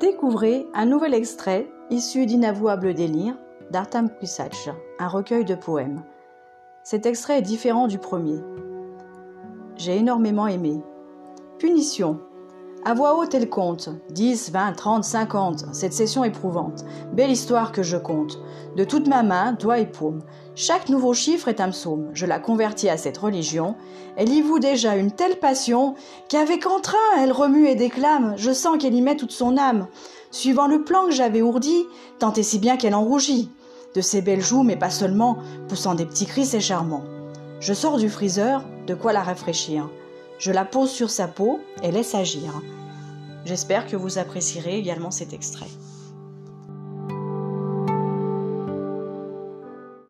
Découvrez un nouvel extrait issu d'Inavouable délire d'Artam Prisach, un recueil de poèmes. Cet extrait est différent du premier. J'ai énormément aimé. Punition. À voix haute, elle compte. 10, 20, 30, 50. Cette session éprouvante. Belle histoire que je compte. De toute ma main, doigt et paume. Chaque nouveau chiffre est un psaume. Je la convertis à cette religion. Elle y voue déjà une telle passion qu'avec entrain elle remue et déclame. Je sens qu'elle y met toute son âme. Suivant le plan que j'avais ourdi, tant et si bien qu'elle en rougit. De ses belles joues, mais pas seulement, poussant des petits cris, c'est charmant. Je sors du friseur, de quoi la rafraîchir. Je la pose sur sa peau et laisse agir. J'espère que vous apprécierez également cet extrait.